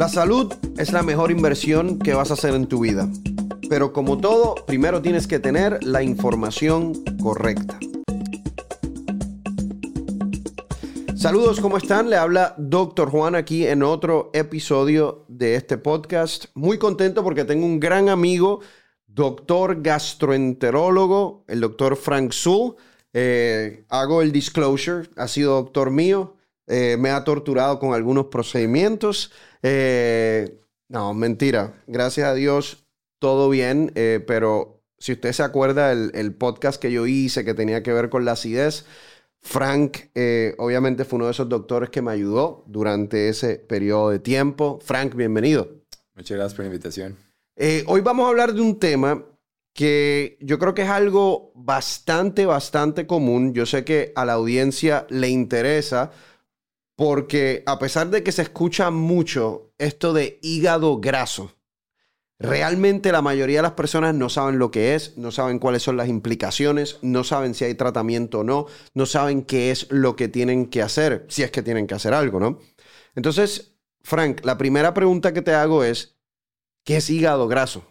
La salud es la mejor inversión que vas a hacer en tu vida. Pero como todo, primero tienes que tener la información correcta. Saludos, ¿cómo están? Le habla Dr. Juan aquí en otro episodio de este podcast. Muy contento porque tengo un gran amigo, doctor gastroenterólogo, el doctor Frank Zul. Eh, hago el disclosure, ha sido doctor mío, eh, me ha torturado con algunos procedimientos. Eh, no, mentira. Gracias a Dios, todo bien. Eh, pero si usted se acuerda, el, el, podcast que yo hice que tenía que ver con la acidez, Frank obviamente fue uno de esos doctores que me ayudó durante ese periodo de tiempo. Frank, bienvenido. Muchas gracias por la invitación. Hoy vamos a hablar de un tema que yo creo que es algo bastante, bastante común. Yo sé que a la audiencia le interesa porque a pesar de que se escucha mucho esto de hígado graso, realmente la mayoría de las personas no saben lo que es, no saben cuáles son las implicaciones, no saben si hay tratamiento o no, no saben qué es lo que tienen que hacer, si es que tienen que hacer algo, ¿no? Entonces, Frank, la primera pregunta que te hago es, ¿qué es hígado graso?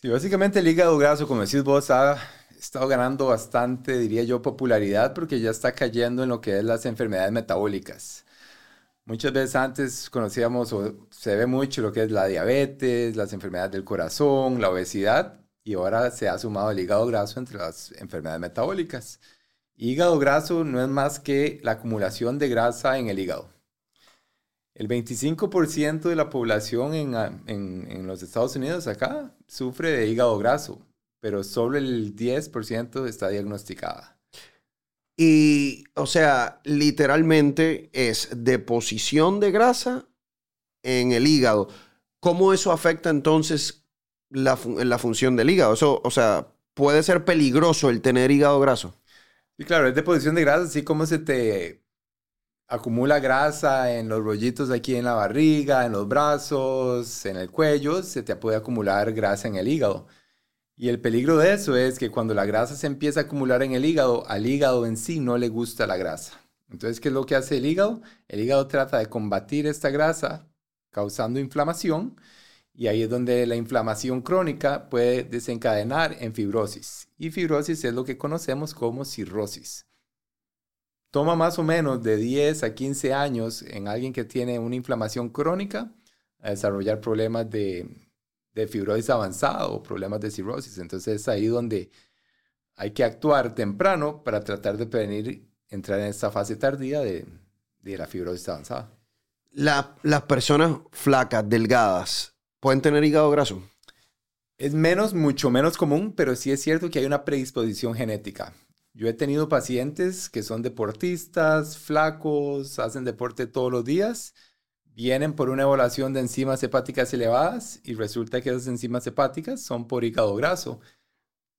Sí, básicamente el hígado graso, como decís vos, ha estado ganando bastante, diría yo, popularidad porque ya está cayendo en lo que es las enfermedades metabólicas. Muchas veces antes conocíamos o se ve mucho lo que es la diabetes, las enfermedades del corazón, la obesidad y ahora se ha sumado el hígado graso entre las enfermedades metabólicas. Hígado graso no es más que la acumulación de grasa en el hígado. El 25% de la población en, en, en, los Estados Unidos acá sufre de hígado graso, pero solo el 10% está diagnosticada. Y, o sea, literalmente es deposición de grasa en el hígado. ¿Cómo eso afecta entonces la, la función del hígado? Eso, o sea, puede ser peligroso el tener hígado graso. Sí, claro, es deposición de grasa, así como se te acumula grasa en los rollitos aquí en la barriga, en los brazos, en el cuello, se te puede acumular grasa en el hígado. Y el peligro de eso es que cuando la grasa se empieza a acumular en el hígado, al hígado en sí no le gusta la grasa. Entonces, ¿qué es lo que hace el hígado? El hígado trata de combatir esta grasa causando inflamación y ahí es donde la inflamación crónica puede desencadenar en fibrosis. Y fibrosis es lo que conocemos como cirrosis. Toma más o menos de 10 a 15 años en alguien que tiene una inflamación crónica a desarrollar problemas de, de fibrosis avanzada o problemas de cirrosis. Entonces es ahí donde hay que actuar temprano para tratar de prevenir entrar en esta fase tardía de, de la fibrosis avanzada. La, las personas flacas, delgadas, ¿pueden tener hígado graso? Es menos, mucho menos común, pero sí es cierto que hay una predisposición genética. Yo he tenido pacientes que son deportistas, flacos, hacen deporte todos los días, vienen por una evaluación de enzimas hepáticas elevadas y resulta que esas enzimas hepáticas son por hígado graso.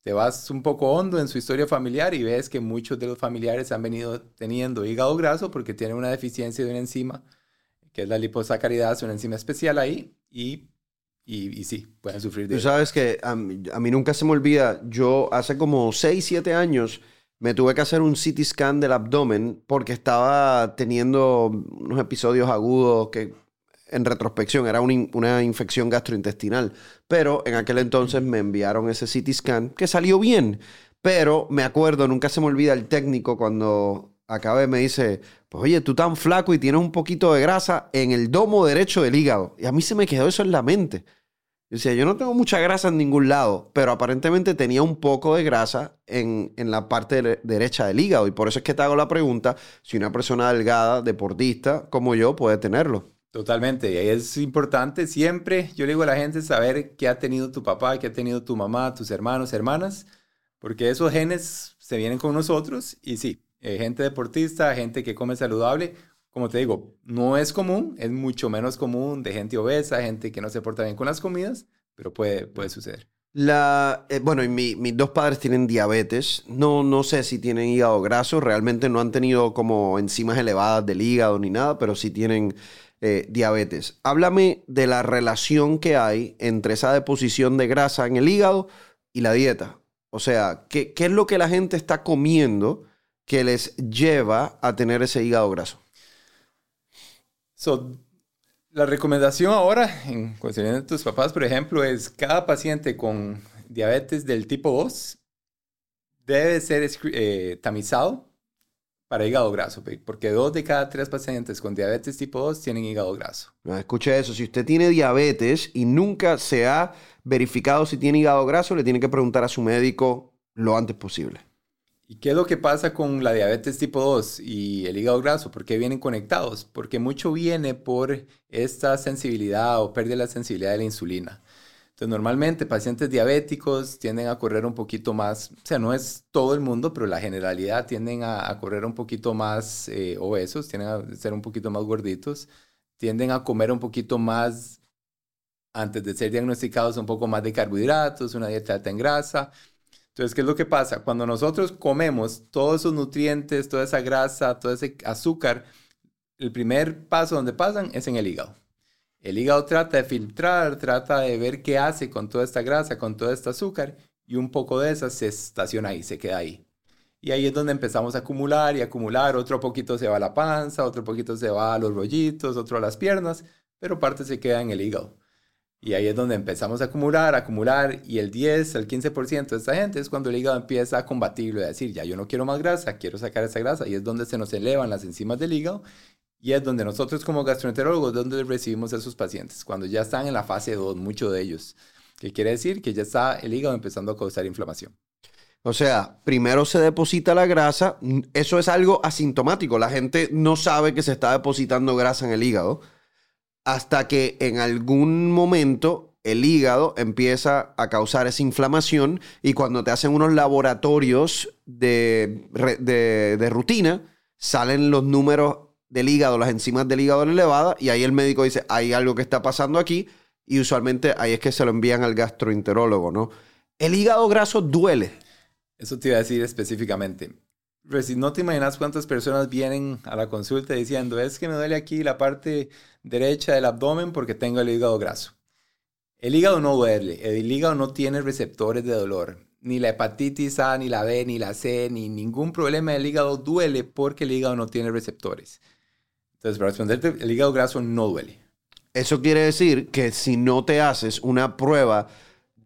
Te vas un poco hondo en su historia familiar y ves que muchos de los familiares han venido teniendo hígado graso porque tienen una deficiencia de una enzima, que es la liposacaridasa, una enzima especial ahí, y, y, sí, pueden sufrir de Tú sabes que a mí, a mí nunca se me olvida, yo hace como 6, 7 años me tuve que hacer un CT scan del abdomen porque estaba teniendo unos episodios agudos que en retrospección era una, una, infección gastrointestinal. Pero en aquel entonces me enviaron ese CT scan que salió bien. Pero me acuerdo, nunca se me olvida el técnico cuando acabé me dice, pues oye, tú tan flaco y tienes un poquito de grasa en el domo derecho del hígado. Y a mí se me quedó eso en la mente. Yo decía, yo no tengo mucha grasa en ningún lado, pero aparentemente tenía un poco de grasa en, en la parte de derecha del hígado. Y por eso es que te hago la pregunta si una persona delgada, deportista como yo, puede tenerlo. Totalmente, y es importante siempre, yo le digo a la gente, saber qué ha tenido tu papá, qué ha tenido tu mamá, tus hermanos, hermanas, porque esos genes se vienen con nosotros y sí, eh, gente deportista, gente que come saludable, como te digo, no es común, es mucho menos común de gente obesa, gente que no se porta bien con las comidas, pero puede, puede suceder. La, eh, bueno, y mi, mis dos padres tienen diabetes. No, no sé si tienen hígado graso. Realmente no han tenido como enzimas elevadas del hígado ni nada, pero sí tienen eh, diabetes. Háblame de la relación que hay entre esa deposición de grasa en el hígado y la dieta. O sea, ¿qué, qué es lo que la gente está comiendo que les lleva a tener ese hígado graso? So, La recomendación ahora, en cuestión de tus papás, por ejemplo, es cada paciente con diabetes del tipo 2 debe ser eh, tamizado para hígado graso, porque dos de cada tres pacientes con diabetes tipo 2 tienen hígado graso. escuche eso, si usted tiene diabetes y nunca se ha verificado si tiene hígado graso, le tiene que preguntar a su médico lo antes posible. ¿Y qué es lo que pasa con la diabetes tipo 2 y el hígado graso? ¿Por qué vienen conectados? Porque mucho viene por esta sensibilidad o pérdida de la sensibilidad de la insulina. Entonces, normalmente pacientes diabéticos tienden a correr un poquito más, o sea, no es todo el mundo, pero la generalidad tienden a, correr un poquito más eh, obesos, tienden a ser un poquito más gorditos, tienden a comer un poquito más, antes de ser diagnosticados, un poco más de carbohidratos, una dieta alta en grasa. Entonces, ¿qué es lo que pasa? Cuando nosotros comemos todos esos nutrientes, toda esa grasa, todo ese azúcar, el primer paso donde pasan es en el hígado. El hígado trata de filtrar, trata de ver qué hace con toda esta grasa, con todo este azúcar, y un poco de esa se estaciona ahí, se queda ahí. Y ahí es donde empezamos a acumular y acumular, otro poquito se va a la panza, otro poquito se va a los rollitos, otro a las piernas, pero parte se queda en el hígado. Y ahí es donde empezamos a acumular, acumular, y el 10, el 15% de esta gente es cuando el hígado empieza a combatirlo y a decir, ya yo no quiero más grasa, quiero sacar esa grasa, y es donde se nos elevan las enzimas del hígado y es donde nosotros como gastroenterólogos, donde recibimos a esos pacientes, cuando ya están en la fase 2, muchos de ellos, que quiere decir que ya está el hígado empezando a causar inflamación. O sea, primero se deposita la grasa, eso es algo asintomático, la gente no sabe que se está depositando grasa en el hígado, hasta que en algún momento el hígado empieza a causar esa inflamación y cuando te hacen unos laboratorios de, de, rutina, salen los números del hígado, las enzimas del hígado elevadas, y ahí el médico dice, hay algo que está pasando aquí, y usualmente ahí es que se lo envían al gastroenterólogo, ¿no? El hígado graso duele. Eso te iba a decir específicamente. Si no te imaginas cuántas personas vienen a la consulta diciendo, es que me duele aquí la parte derecha del abdomen porque tengo el hígado graso. El hígado no duele, el hígado no tiene receptores de dolor. Ni la hepatitis A, ni la B, ni la C, ni ningún problema del hígado duele porque el hígado no tiene receptores. Entonces, para responderte, el hígado graso no duele. Eso quiere decir que si no te haces una prueba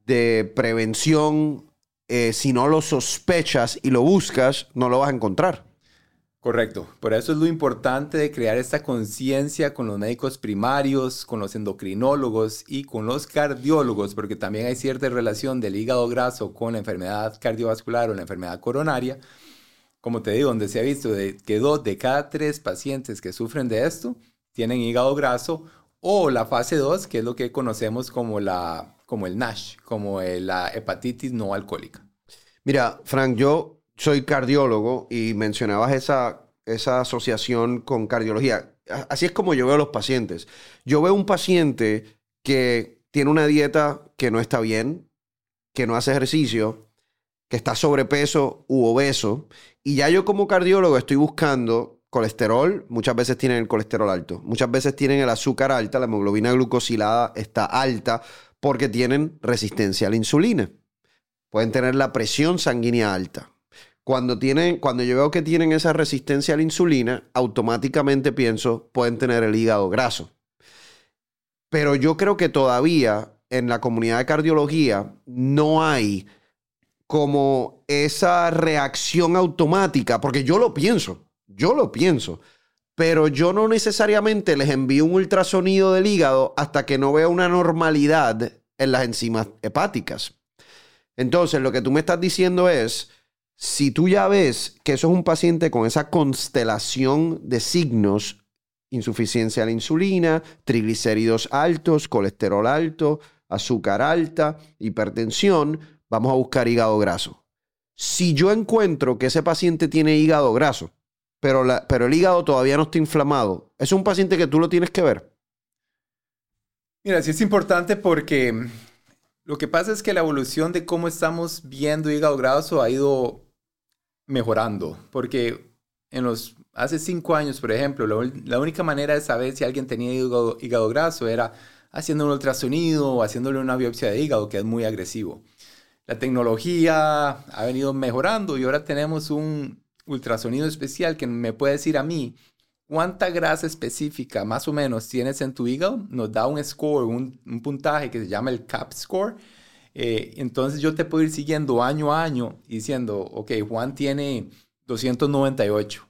de prevención, eh, si no lo sospechas y lo buscas, no lo vas a encontrar. Correcto. Por eso es lo importante de crear esta conciencia con los médicos primarios, con los endocrinólogos y con los cardiólogos, porque también hay cierta relación del hígado graso con la enfermedad cardiovascular o la enfermedad coronaria como te digo, donde se ha visto que dos de cada tres pacientes que sufren de esto tienen hígado graso o la fase 2, que es lo que conocemos como, la, como el NASH, como la hepatitis no alcohólica. Mira, Frank, yo soy cardiólogo y mencionabas esa, esa asociación con cardiología. Así es como yo veo a los pacientes. Yo veo un paciente que tiene una dieta que no está bien, que no hace ejercicio, que está sobrepeso u obeso y ya yo como cardiólogo estoy buscando colesterol, muchas veces tienen el colesterol alto, muchas veces tienen el azúcar alta, la hemoglobina glucosilada está alta porque tienen resistencia a la insulina. Pueden tener la presión sanguínea alta. Cuando, tienen, cuando yo veo que tienen esa resistencia a la insulina, automáticamente pienso, pueden tener el hígado graso. Pero yo creo que todavía en la comunidad de cardiología no hay como esa reacción automática, porque yo lo pienso, yo lo pienso, pero yo no necesariamente les envío un ultrasonido del hígado hasta que no vea una normalidad en las enzimas hepáticas. Entonces, lo que tú me estás diciendo es, si tú ya ves que eso es un paciente con esa constelación de signos, insuficiencia de la insulina, triglicéridos altos, colesterol alto, azúcar alta, hipertensión, vamos a buscar hígado graso. Si yo encuentro que ese paciente tiene hígado graso, pero, pero el hígado todavía no está inflamado, es un paciente que tú lo tienes que ver. Mira, sí es importante porque lo que pasa es que la evolución de cómo estamos viendo hígado graso ha ido mejorando, porque en los hace cinco años, por ejemplo, la, única manera de saber si alguien tenía hígado, hígado graso era haciendo un ultrasonido o haciéndole una biopsia de hígado, que es muy agresivo la tecnología ha venido mejorando y ahora tenemos un ultrasonido especial que me puede decir a mí cuánta grasa específica más o menos tienes en tu hígado, nos da un score, un, puntaje que se llama el CAP score. Eh, entonces yo te puedo ir siguiendo año a año diciendo, ok, Juan tiene 298.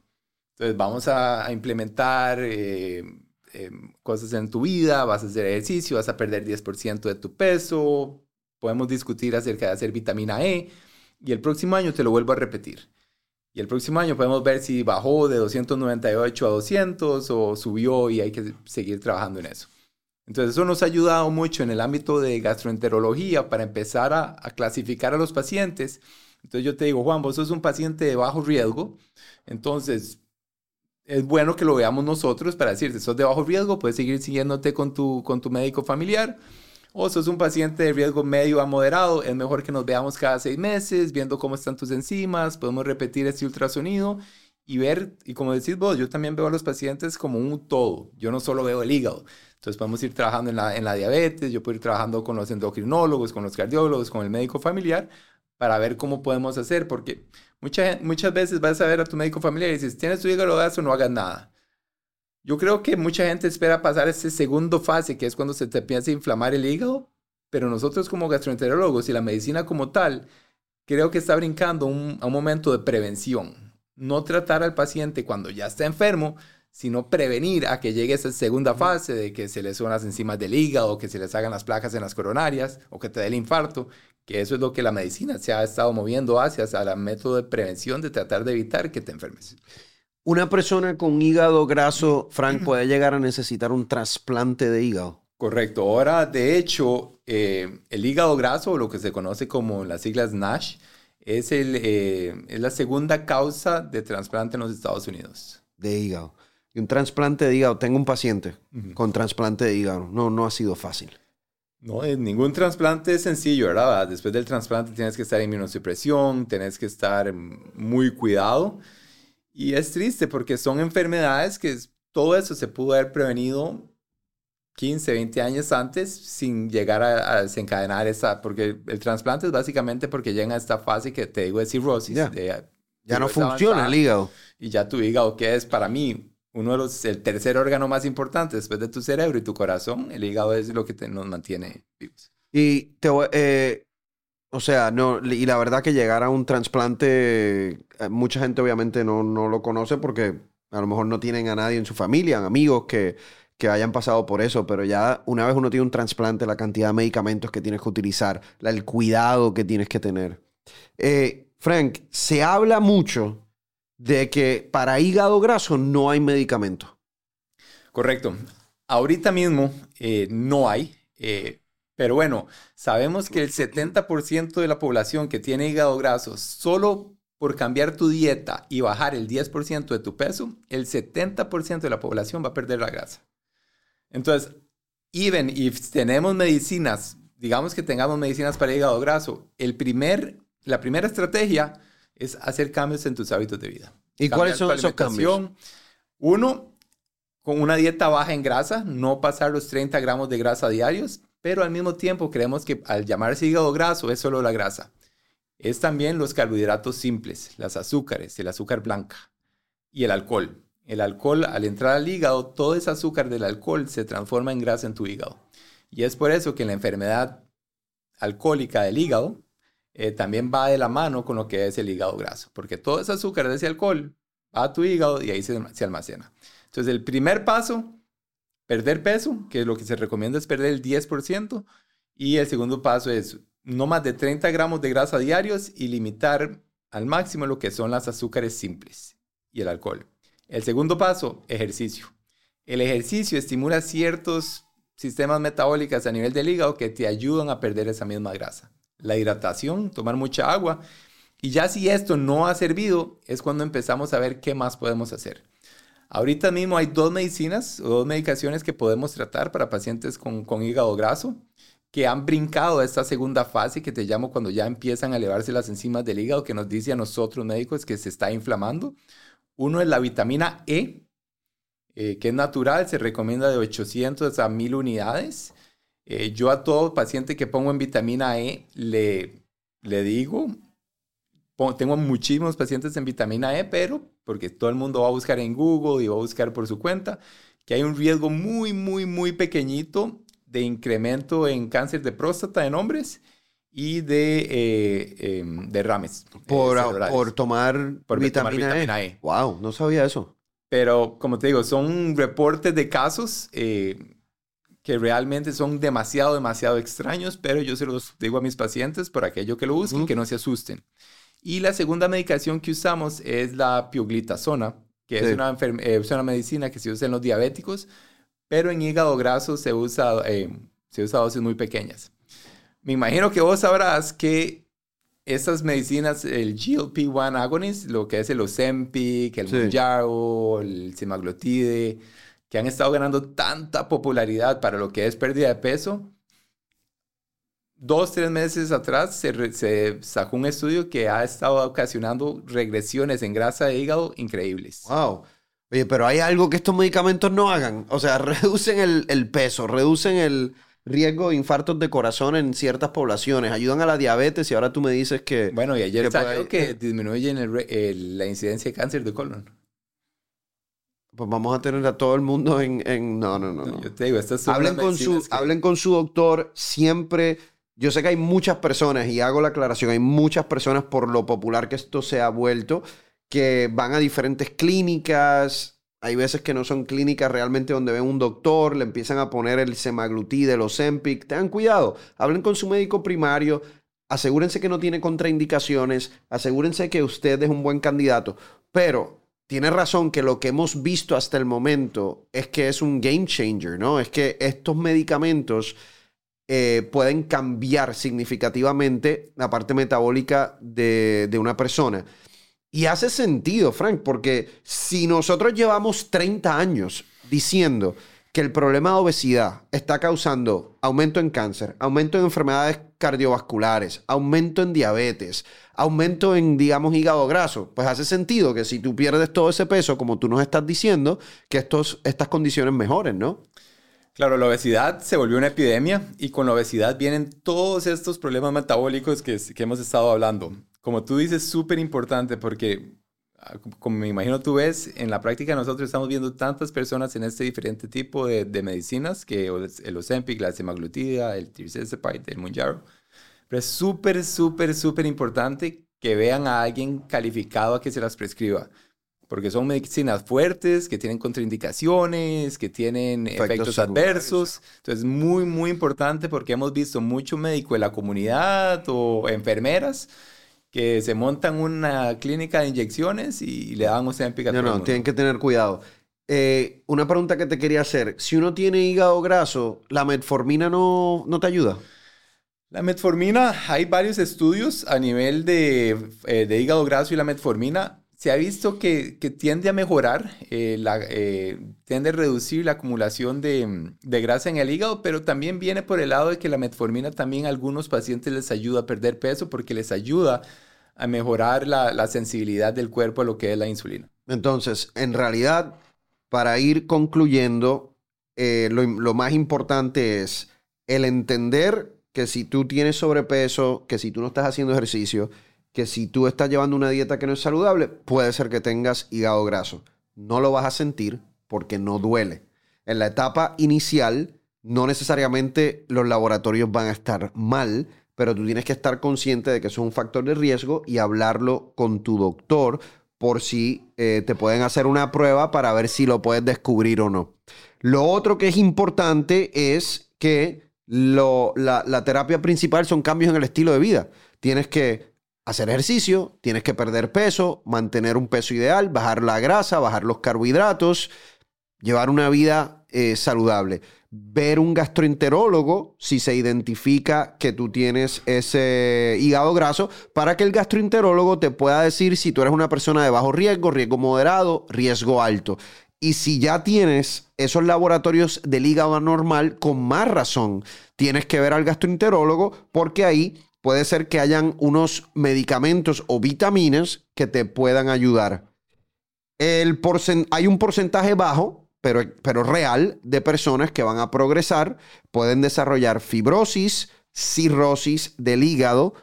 Entonces vamos a, implementar eh, em, cosas en tu vida, vas a hacer ejercicio, vas a perder 10% de tu peso, podemos discutir acerca de hacer vitamina E y el próximo año te lo vuelvo a repetir. Y el próximo año podemos ver si bajó de 298 a 200 o subió y hay que seguir trabajando en eso. Entonces eso nos ha ayudado mucho en el ámbito de gastroenterología para empezar a, clasificar a los pacientes. Entonces yo te digo, Juan, vos sos un paciente de bajo riesgo, entonces es bueno que lo veamos nosotros para decirte, sos de bajo riesgo, puedes seguir siguiéndote con tu, con tu médico familiar o sos un paciente de riesgo medio a moderado, es mejor que nos veamos cada seis meses, viendo cómo están tus enzimas, podemos repetir este ultrasonido y ver, y como decís vos, yo también veo a los pacientes como un todo, yo no solo veo el hígado, entonces podemos ir trabajando en la, en la diabetes, yo puedo ir trabajando con los endocrinólogos, con los cardiólogos, con el médico familiar, para ver cómo podemos hacer, porque muchas muchas veces vas a ver a tu médico familiar y dices, tienes tu hígado graso, no hagas nada. Yo creo que mucha gente espera pasar ese segundo fase, que es cuando se te empieza a inflamar el hígado, pero nosotros como gastroenterólogos y la medicina como tal, creo que está brincando un, a un momento de prevención. No tratar al paciente cuando ya está enfermo, sino prevenir a que llegue esa segunda fase de que se le suban las enzimas del hígado, que se les hagan las placas en las coronarias o que te dé el infarto, que eso es lo que la medicina se ha estado moviendo hacia, hacia el método de prevención, de tratar de evitar que te enfermes. Una persona con hígado graso, Frank, puede llegar a necesitar un trasplante de hígado. Correcto. Ahora, de hecho, eh, el hígado graso, lo que se conoce como las siglas NASH, es, el, eh, es la segunda causa de trasplante en los Estados Unidos. De hígado. Y un trasplante de hígado, tengo un paciente con trasplante de hígado. No, no ha sido fácil. No, eh, ningún trasplante es sencillo, ¿verdad? Después del trasplante tienes que estar en inmunosupresión, tienes que estar muy cuidado. Y es triste porque son enfermedades que todo eso se pudo haber prevenido 15, 20 años antes sin llegar a, desencadenar esa, porque el trasplante es básicamente porque llega a esta fase que te digo de cirrosis. ya no funciona el hígado. Y ya tu hígado, que es para mí uno de los, el tercer órgano más importante después de tu cerebro y tu corazón, el hígado es lo que nos mantiene vivos. Y te, eh, o sea, no, y la verdad que llegar a un trasplante, eh, mucha gente obviamente no, no lo conoce porque a lo mejor no tienen a nadie en su familia, amigos que, que hayan pasado por eso, pero ya una vez uno tiene un trasplante, la cantidad de medicamentos que tienes que utilizar, el cuidado que tienes que tener. Eh, Frank, se habla mucho de que para hígado graso no hay medicamento. Correcto. Ahorita mismo eh, no hay. Pero bueno, sabemos que el 70% de la población que tiene hígado graso, solo por cambiar tu dieta y bajar el 10% de tu peso, el 70% de la población va a perder la grasa. Entonces, even if tenemos medicinas, digamos que tengamos medicinas para hígado graso, el primer, la primera estrategia es hacer cambios en tus hábitos de vida. ¿Y cuáles son esos cambios? Uno, con una dieta baja en grasa, no pasar los 30 gramos de grasa diarios pero al mismo tiempo creemos que al llamarse hígado graso es solo la grasa. Es también los carbohidratos simples, las azúcares, el azúcar blanca y el alcohol. El alcohol, al entrar al hígado, todo ese azúcar del alcohol se transforma en grasa en tu hígado. Y es por eso que la enfermedad alcohólica del hígado eh, también va de la mano con lo que es el hígado graso, porque todo ese azúcar de ese alcohol va a tu hígado y ahí se, se almacena. Entonces, el primer paso perder peso, que lo que se recomienda es perder el 10%. Y el segundo paso es no más de 30 gramos de grasa diarios y limitar al máximo lo que son las azúcares simples y el alcohol. El segundo paso, ejercicio. El ejercicio estimula ciertos sistemas metabólicos a nivel del hígado que te ayudan a perder esa misma grasa. La hidratación, tomar mucha agua. Y ya si esto no ha servido, es cuando empezamos a ver qué más podemos hacer. Ahorita mismo hay dos medicinas o dos medicaciones que podemos tratar para pacientes con, hígado graso que han brincado a esta segunda fase que te llamo cuando ya empiezan a elevarse las enzimas del hígado que nos dice a nosotros médicos que se está inflamando. Uno es la vitamina E, eh, que es natural, se recomienda de 800 a 1000 unidades. Eh, yo a todo paciente que pongo en vitamina E le, le digo tengo muchísimos pacientes en vitamina E, pero porque todo el mundo va a buscar en Google y va a buscar por su cuenta, que hay un riesgo muy, muy, muy pequeñito de incremento en cáncer de próstata en hombres y de eh, em, derrames. Eh, por, por, tomar, vitamina, e. Wow, no sabía eso. Pero como te digo, son reportes de casos eh, que realmente son demasiado, demasiado extraños, pero yo se los digo a mis pacientes por aquello que lo busquen, que no se asusten. Y la segunda medicación que usamos es la pioglitazona, que es, una es una medicina que se usa en los diabéticos, pero en hígado graso se usa, se usa dosis muy pequeñas. Me imagino que vos sabrás que esas medicinas, el GLP-1 agonist, lo que es el Ozempic, el sí. el semaglutide, que han estado ganando tanta popularidad para lo que es pérdida de peso, dos, tres meses atrás se, se, sacó un estudio que ha estado ocasionando regresiones en grasa de hígado increíbles. Wow. Oye, pero hay algo que estos medicamentos no hagan. O sea, reducen el, el peso, reducen el, riesgo de infartos de corazón en ciertas poblaciones, ayudan a la diabetes y ahora tú me dices que... Bueno, y ayer que salió que disminuyen la incidencia de cáncer de colon. Pues vamos a tener a todo el mundo en... No, no, no, no. Yo te digo, estas son hablen con, su, hablen con su doctor siempre... Yo sé que hay muchas personas, y hago la aclaración, hay muchas personas por lo popular que esto se ha vuelto, que van a diferentes clínicas, hay veces que no son clínicas realmente donde ven un doctor, le empiezan a poner el semaglutide, el Ozempic. Tengan cuidado, hablen con su médico primario, asegúrense que no tiene contraindicaciones, asegúrense que usted es un buen candidato. Pero tiene razón que lo que hemos visto hasta el momento es que es un game changer, ¿no? Es que estos medicamentos eh, pueden cambiar significativamente la parte metabólica de una persona. Y hace sentido, Frank, porque si nosotros llevamos 30 años diciendo que el problema de obesidad está causando aumento en cáncer, aumento en enfermedades cardiovasculares, aumento en diabetes, aumento en, digamos, hígado graso, pues hace sentido que si tú pierdes todo ese peso, como tú nos estás diciendo, que estos, estas condiciones mejoren, ¿no? Claro, la obesidad se volvió una epidemia y con la obesidad vienen todos estos problemas metabólicos que, que hemos estado hablando como tú dices, súper importante porque, ah, como me imagino tú ves, en la práctica nosotros estamos viendo tantas personas en este diferente tipo de, medicinas, que el Ozempic, la semaglutida, el tirzepatide, el Mounjaro. Pero es súper, súper, súper importante que vean a alguien calificado a que se las prescriba. Porque son medicinas fuertes, que tienen contraindicaciones, que tienen efectos, adversos. Entonces, muy, muy importante porque hemos visto mucho médico en la comunidad o enfermeras que se montan una clínica de inyecciones y le dan Ozempic a No, no, tienen que tener cuidado. Eh, una pregunta que te quería hacer. Si uno tiene hígado graso, ¿la metformina no, no te ayuda? La metformina, hay varios estudios a nivel de, eh, de hígado graso y la metformina. Se ha visto que, que tiende a mejorar, eh, la, tiende a reducir la acumulación de, de, grasa en el hígado, pero también viene por el lado de que la metformina también a algunos pacientes les ayuda a perder peso porque les ayuda a mejorar la, sensibilidad del cuerpo a lo que es la insulina. Entonces, en realidad, para ir concluyendo, eh, lo, más importante es el entender que si tú tienes sobrepeso, que si tú no estás haciendo ejercicio, que si tú estás llevando una dieta que no es saludable, puede ser que tengas hígado graso. No lo vas a sentir porque no duele. En la etapa inicial, no necesariamente los laboratorios van a estar mal, pero tú tienes que estar consciente de que eso es un factor de riesgo y hablarlo con tu doctor por si eh, te pueden hacer una prueba para ver si lo puedes descubrir o no. Lo otro que es importante es que la, terapia principal son cambios en el estilo de vida. Tienes que hacer ejercicio, tienes que perder peso, mantener un peso ideal, bajar la grasa, bajar los carbohidratos, llevar una vida eh, saludable. Ver un gastroenterólogo si se identifica que tú tienes ese hígado graso para que el gastroenterólogo te pueda decir si tú eres una persona de bajo riesgo, riesgo moderado, riesgo alto. Y si ya tienes esos laboratorios del hígado anormal, con más razón tienes que ver al gastroenterólogo porque ahí puede ser que hayan unos medicamentos o vitaminas que te puedan ayudar. El hay un porcentaje bajo pero, real de personas que van a progresar, pueden desarrollar fibrosis, cirrosis del hígado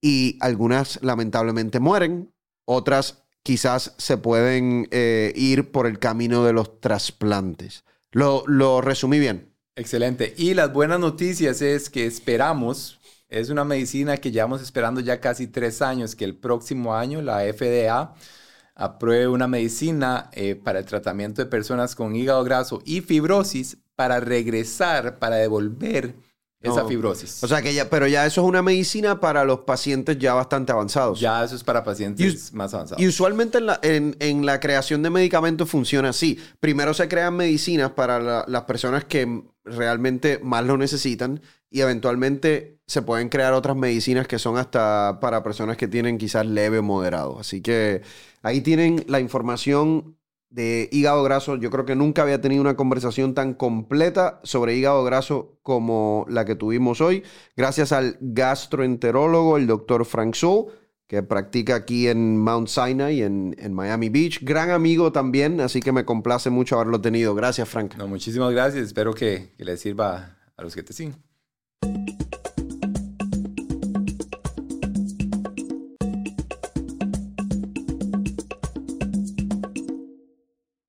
y algunas lamentablemente mueren, otras quizás se pueden eh, ir por el camino de los trasplantes. Lo, lo resumí bien. Excelente. Y las buenas noticias es que esperamos, es una medicina que llevamos esperando ya casi tres años, que el próximo año la FDA apruebe una medicina eh, para el tratamiento de personas con hígado graso y fibrosis para regresar, para devolver esa fibrosis. O sea que ya, pero ya eso es una medicina para los pacientes ya bastante avanzados. ya eso es para pacientes más avanzados. Y usualmente en la, en- en la creación de medicamentos funciona así. Primero se crean medicinas para la- las personas que realmente más lo necesitan y eventualmente se pueden crear otras medicinas que son hasta para personas que tienen quizás leve o moderado. Así que ahí tienen la información de hígado graso. Yo creo que nunca había tenido una conversación tan completa sobre hígado graso como la que tuvimos hoy. Gracias al gastroenterólogo, el doctor Frank Soul que practica aquí en Mount Sinai, en, en Miami Beach. Gran amigo también, así que me complace mucho haberlo tenido. Gracias, Frank. No, muchísimas gracias. Espero que, que sirva a los que te siguen. Thank you.